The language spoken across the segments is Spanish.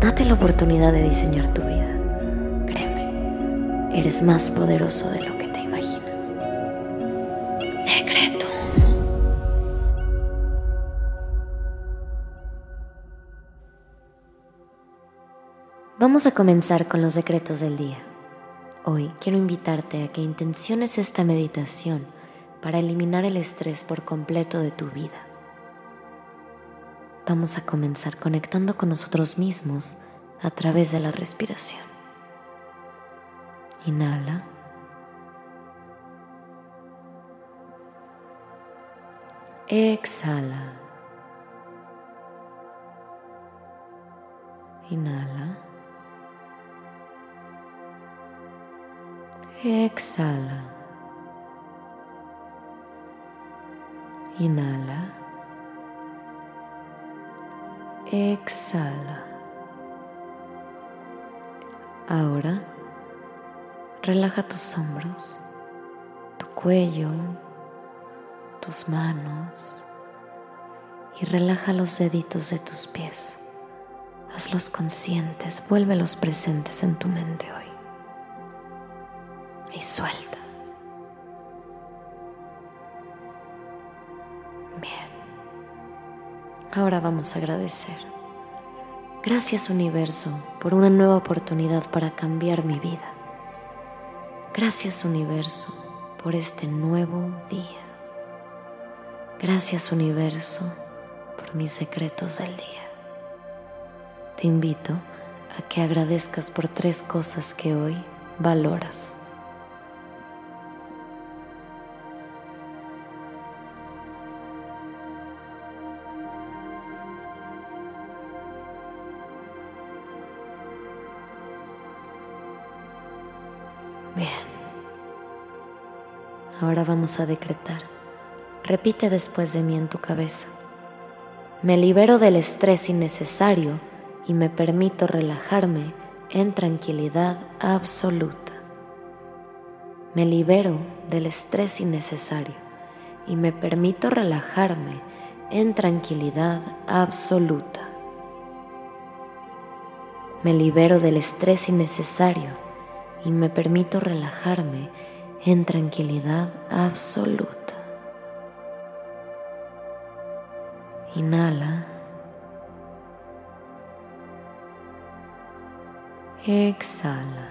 Date la oportunidad de diseñar tu vida. Créeme, eres más poderoso de lo que te imaginas. Decreto. Vamos a comenzar con los decretos del día. Hoy quiero invitarte a que intenciones esta meditación para eliminar el estrés por completo de tu vida. Vamos a comenzar conectando con nosotros mismos a través de la respiración. Inhala. Exhala. Inhala. Exhala. Inhala. Exhala. Ahora relaja tus hombros, tu cuello, tus manos y relaja los deditos de tus pies. Hazlos conscientes, vuélvelos presentes en tu mente hoy y suelta. Ahora vamos a agradecer. Gracias universo por una nueva oportunidad para cambiar mi vida. Gracias universo por este nuevo día. Gracias universo por mis secretos del día. Te invito a que agradezcas por tres cosas que hoy valoras. Bien. Ahora vamos a decretar. Repite después de mí en tu cabeza. Me libero del estrés innecesario y me permito relajarme en tranquilidad absoluta. Me libero del estrés innecesario y me permito relajarme en tranquilidad absoluta. Me libero del estrés innecesario y me permito relajarme en tranquilidad absoluta. Inhala. Exhala.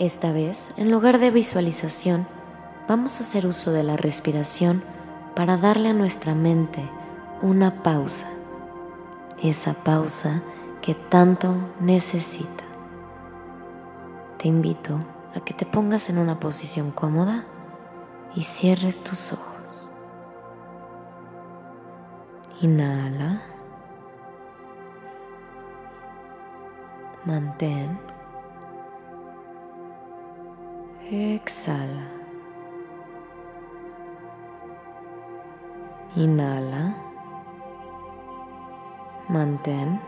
Esta vez, en lugar de visualización, vamos a hacer uso de la respiración para darle a nuestra mente una pausa, esa pausa que tanto necesita te invito a que te pongas en una posición cómoda y cierres tus ojos. Inhala. Mantén. Exhala. Inhala. Mantén.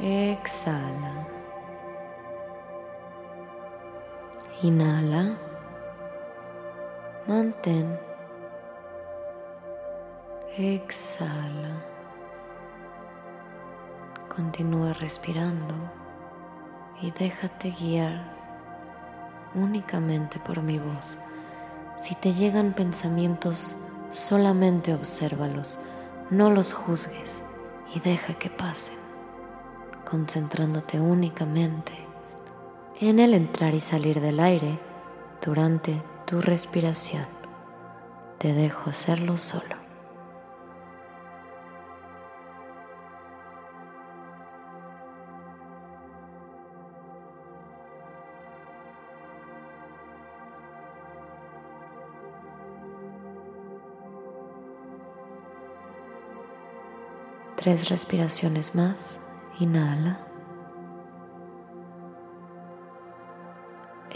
Exhala. Inhala. Mantén. Exhala. Continúa respirando y déjate guiar únicamente por mi voz. Si te llegan pensamientos, solamente obsérvalos, no los juzgues y deja que pasen, concentrándote únicamente en el entrar y salir del aire durante tu respiración. Te dejo hacerlo solo. Tres respiraciones más Inhala.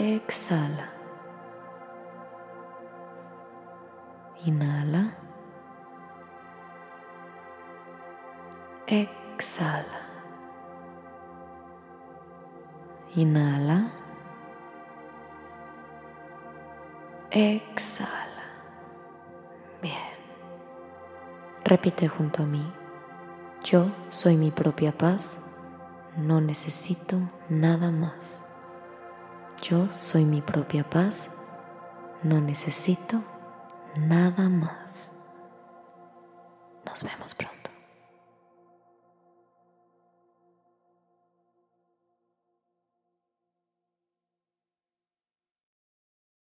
Exhala. Inhala. Exhala. Inhala. Exhala. Bien. Repite junto a mí. Yo soy mi propia paz. No necesito nada más. Yo soy mi propia paz. No necesito nada más. Nos vemos pronto.